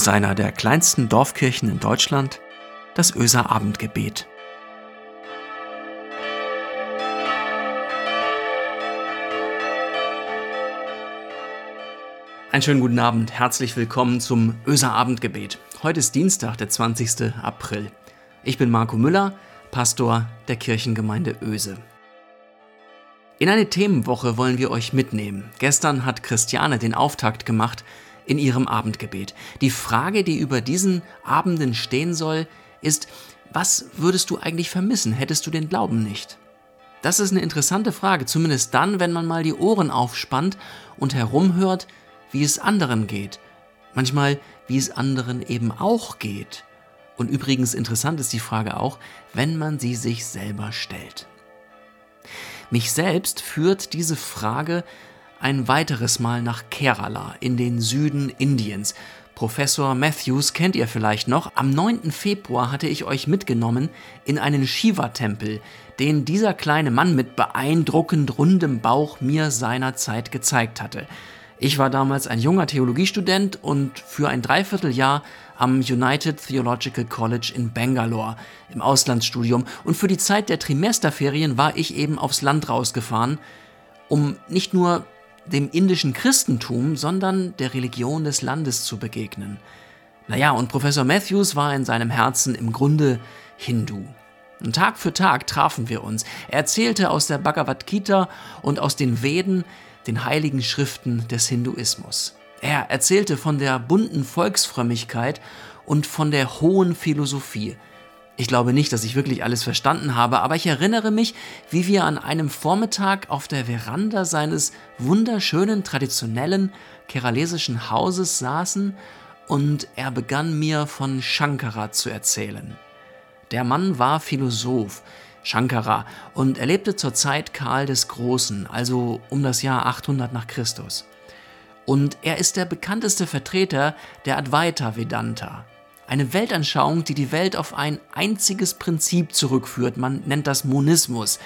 Aus einer der kleinsten Dorfkirchen in Deutschland, das Öser Abendgebet. Einen schönen guten Abend, herzlich willkommen zum Öser Abendgebet. Heute ist Dienstag, der 20. April. Ich bin Marco Müller, Pastor der Kirchengemeinde Öse. In eine Themenwoche wollen wir euch mitnehmen. Gestern hat Christiane den Auftakt gemacht in ihrem Abendgebet. Die Frage, die über diesen Abenden stehen soll, ist, was würdest du eigentlich vermissen, hättest du den Glauben nicht? Das ist eine interessante Frage, zumindest dann, wenn man mal die Ohren aufspannt und herumhört, wie es anderen geht. Manchmal, wie es anderen eben auch geht. Und übrigens interessant ist die Frage auch, wenn man sie sich selber stellt. Mich selbst führt diese Frage ein weiteres Mal nach Kerala in den Süden Indiens. Professor Matthews kennt ihr vielleicht noch. Am 9. Februar hatte ich euch mitgenommen in einen Shiva-Tempel, den dieser kleine Mann mit beeindruckend rundem Bauch mir seinerzeit gezeigt hatte. Ich war damals ein junger Theologiestudent und für ein Dreivierteljahr am United Theological College in Bangalore im Auslandsstudium und für die Zeit der Trimesterferien war ich eben aufs Land rausgefahren, um nicht nur dem indischen Christentum, sondern der Religion des Landes zu begegnen. Naja, und Professor Matthews war in seinem Herzen im Grunde Hindu. Und Tag für Tag trafen wir uns. Er erzählte aus der Bhagavad Gita und aus den Veden, den heiligen Schriften des Hinduismus. Er erzählte von der bunten Volksfrömmigkeit und von der hohen Philosophie. Ich glaube nicht, dass ich wirklich alles verstanden habe, aber ich erinnere mich, wie wir an einem Vormittag auf der Veranda seines wunderschönen, traditionellen keralesischen Hauses saßen und er begann mir von Shankara zu erzählen. Der Mann war Philosoph, Shankara, und er lebte zur Zeit Karl des Großen, also um das Jahr 800 nach Christus. Und er ist der bekannteste Vertreter der Advaita Vedanta, eine Weltanschauung, die die Welt auf ein einziges Prinzip zurückführt. Man nennt das Monismus,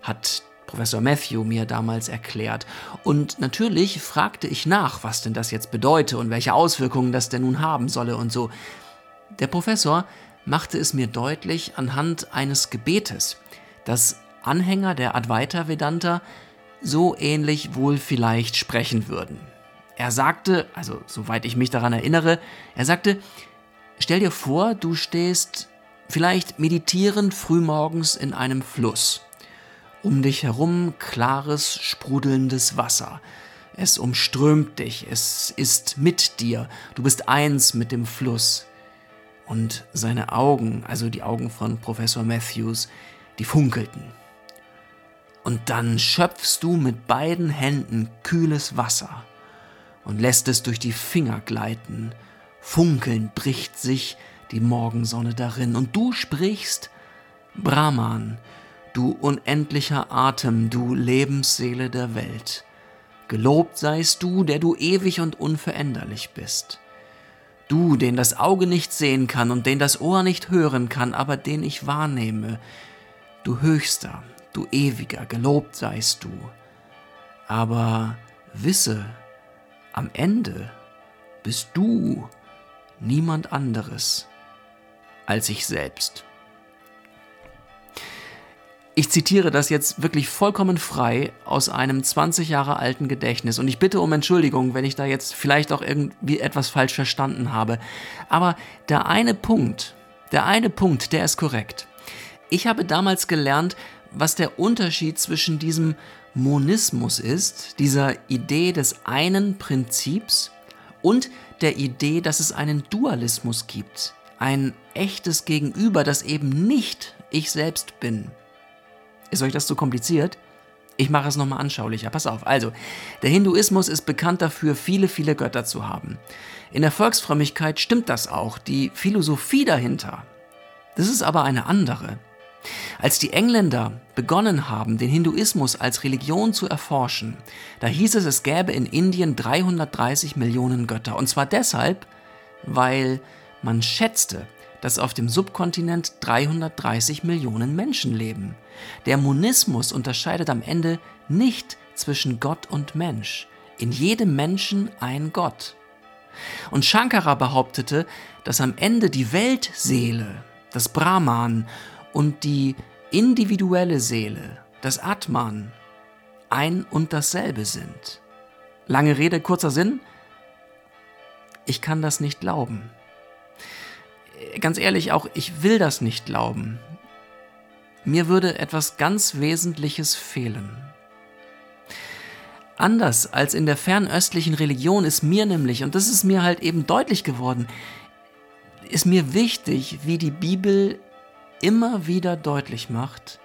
hat Professor Matthew mir damals erklärt. Und natürlich fragte ich nach, was denn das jetzt bedeute und welche Auswirkungen das denn nun haben solle und so. Der Professor machte es mir deutlich anhand eines Gebetes, dass Anhänger der Advaita Vedanta so ähnlich wohl vielleicht sprechen würden. Er sagte, also soweit ich mich daran erinnere, er sagte, stell dir vor, du stehst vielleicht meditierend frühmorgens in einem Fluss. Um dich herum klares, sprudelndes Wasser. Es umströmt dich, es ist mit dir, du bist eins mit dem Fluss und seine Augen, also die Augen von Professor Matthews, die funkelten. Und dann schöpfst du mit beiden Händen kühles Wasser und lässt es durch die Finger gleiten. Funkelnd bricht sich die Morgensonne darin und du sprichst Brahman, du unendlicher Atem, du Lebensseele der Welt. Gelobt seist du, der du ewig und unveränderlich bist. Du, den das Auge nicht sehen kann und den das Ohr nicht hören kann, aber den ich wahrnehme, du höchster, du ewiger, gelobt seist du. Aber wisse, am Ende bist du niemand anderes als ich selbst. Ich zitiere das jetzt wirklich vollkommen frei aus einem 20 Jahre alten Gedächtnis und ich bitte um Entschuldigung, wenn ich da jetzt vielleicht auch irgendwie etwas falsch verstanden habe. Aber der eine Punkt, der eine Punkt, der ist korrekt. Ich habe damals gelernt, was der Unterschied zwischen diesem Monismus ist, dieser Idee des einen Prinzips und der Idee, dass es einen Dualismus gibt, ein echtes Gegenüber, das eben nicht ich selbst bin. Ist euch das zu kompliziert? Ich mache es nochmal anschaulicher. Pass auf. Also, der Hinduismus ist bekannt dafür, viele, viele Götter zu haben. In der Volksfrömmigkeit stimmt das auch, die Philosophie dahinter. Das ist aber eine andere. Als die Engländer begonnen haben, den Hinduismus als Religion zu erforschen, da hieß es, es gäbe in Indien 330 Millionen Götter. Und zwar deshalb, weil man schätzte, dass auf dem Subkontinent 330 Millionen Menschen leben. Der Monismus unterscheidet am Ende nicht zwischen Gott und Mensch. In jedem Menschen ein Gott. Und Shankara behauptete, dass am Ende die Weltseele, das Brahman und die individuelle Seele, das Atman, ein und dasselbe sind. Lange Rede, kurzer Sinn. Ich kann das nicht glauben. Ganz ehrlich, auch ich will das nicht glauben. Mir würde etwas ganz Wesentliches fehlen. Anders als in der fernöstlichen Religion ist mir nämlich, und das ist mir halt eben deutlich geworden, ist mir wichtig, wie die Bibel immer wieder deutlich macht,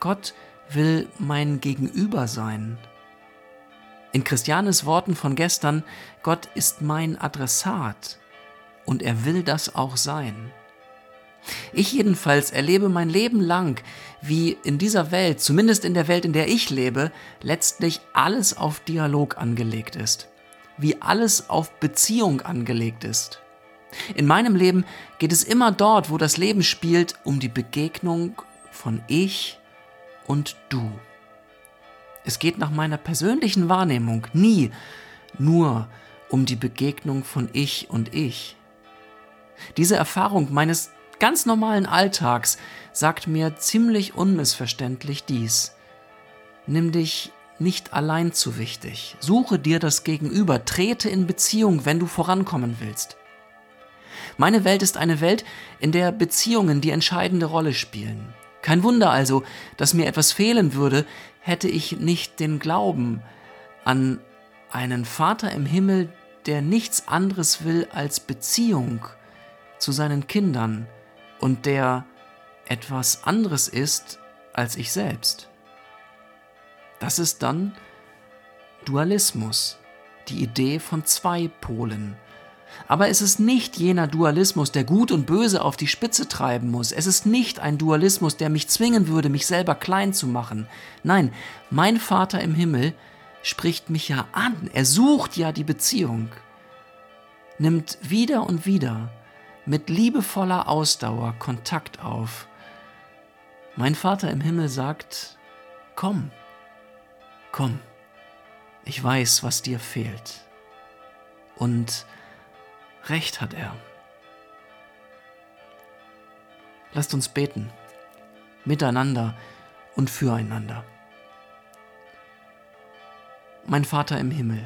Gott will mein Gegenüber sein. In Christianes Worten von gestern, Gott ist mein Adressat und er will das auch sein. Ich jedenfalls erlebe mein Leben lang, wie in dieser Welt, zumindest in der Welt, in der ich lebe, letztlich alles auf Dialog angelegt ist. Wie alles auf Beziehung angelegt ist. In meinem Leben geht es immer dort, wo das Leben spielt, um die Begegnung von ich und du. Es geht nach meiner persönlichen Wahrnehmung nie nur um die Begegnung von ich und ich. Diese Erfahrung meines ganz normalen Alltags sagt mir ziemlich unmissverständlich dies. Nimm dich nicht allein zu wichtig. Suche dir das Gegenüber, trete in Beziehung, wenn du vorankommen willst. Meine Welt ist eine Welt, in der Beziehungen die entscheidende Rolle spielen. Kein Wunder also, dass mir etwas fehlen würde, hätte ich nicht den Glauben an einen Vater im Himmel, der nichts anderes will als Beziehung zu seinen Kindern und der etwas anderes ist als ich selbst. Das ist dann Dualismus, die Idee von zwei Polen. Aber es ist nicht jener Dualismus, der Gut und Böse auf die Spitze treiben muss. Es ist nicht ein Dualismus, der mich zwingen würde, mich selber klein zu machen. Nein, mein Vater im Himmel spricht mich ja an. Er sucht ja die Beziehung, nimmt wieder und wieder mit liebevoller Ausdauer Kontakt auf. Mein Vater im Himmel sagt, komm, komm, ich weiß, was dir fehlt. Und recht hat er. Lasst uns beten, miteinander und füreinander. Mein Vater im Himmel,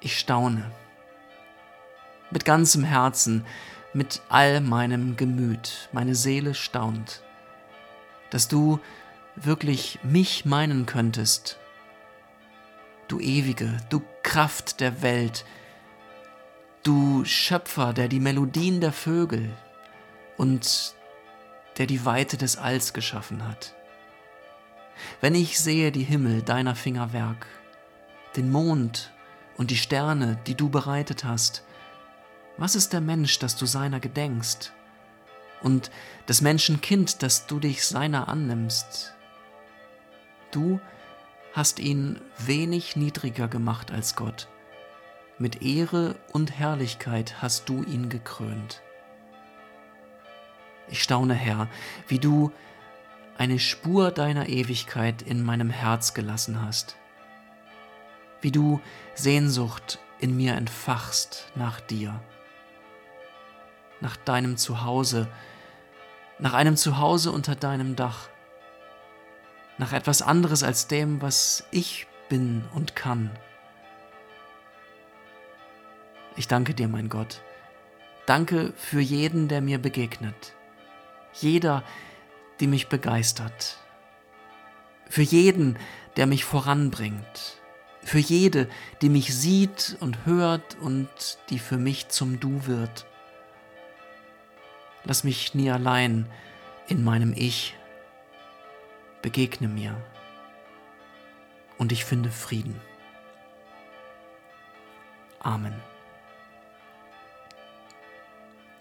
ich staune mit ganzem Herzen, mit all meinem Gemüt. Meine Seele staunt, dass du wirklich mich meinen könntest. Du ewige, du Kraft der Welt, du Schöpfer, der die Melodien der Vögel und der die Weite des Alls geschaffen hat. Wenn ich sehe die Himmel deiner Fingerwerk, den Mond und die Sterne, die du bereitet hast, was ist der Mensch, dass du seiner gedenkst? Und des Menschen Kind, dass du dich seiner annimmst? Du hast ihn wenig niedriger gemacht als Gott. Mit Ehre und Herrlichkeit hast du ihn gekrönt. Ich staune, Herr, wie du eine Spur deiner Ewigkeit in meinem Herz gelassen hast, wie du Sehnsucht in mir entfachst nach dir nach deinem Zuhause, nach einem Zuhause unter deinem Dach, nach etwas anderes als dem, was ich bin und kann. Ich danke dir, mein Gott. Danke für jeden, der mir begegnet. Jeder, die mich begeistert. Für jeden, der mich voranbringt. Für jede, die mich sieht und hört und die für mich zum Du wird. Lass mich nie allein in meinem Ich. Begegne mir und ich finde Frieden. Amen.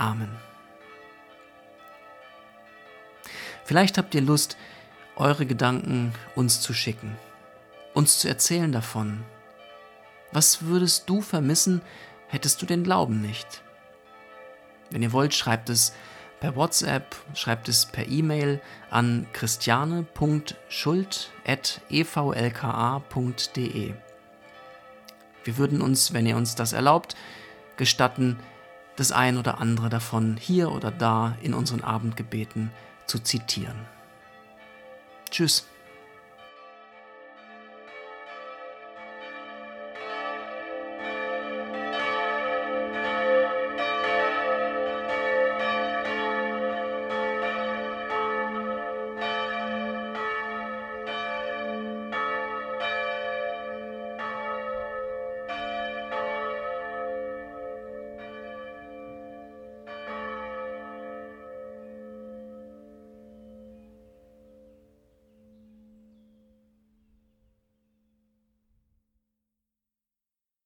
Amen. Vielleicht habt ihr Lust, eure Gedanken uns zu schicken, uns zu erzählen davon. Was würdest du vermissen, hättest du den Glauben nicht? Wenn ihr wollt, schreibt es per WhatsApp, schreibt es per E-Mail an christiane.schuld.evlka.de. Wir würden uns, wenn ihr uns das erlaubt, gestatten, das ein oder andere davon hier oder da in unseren Abendgebeten zu zitieren. Tschüss.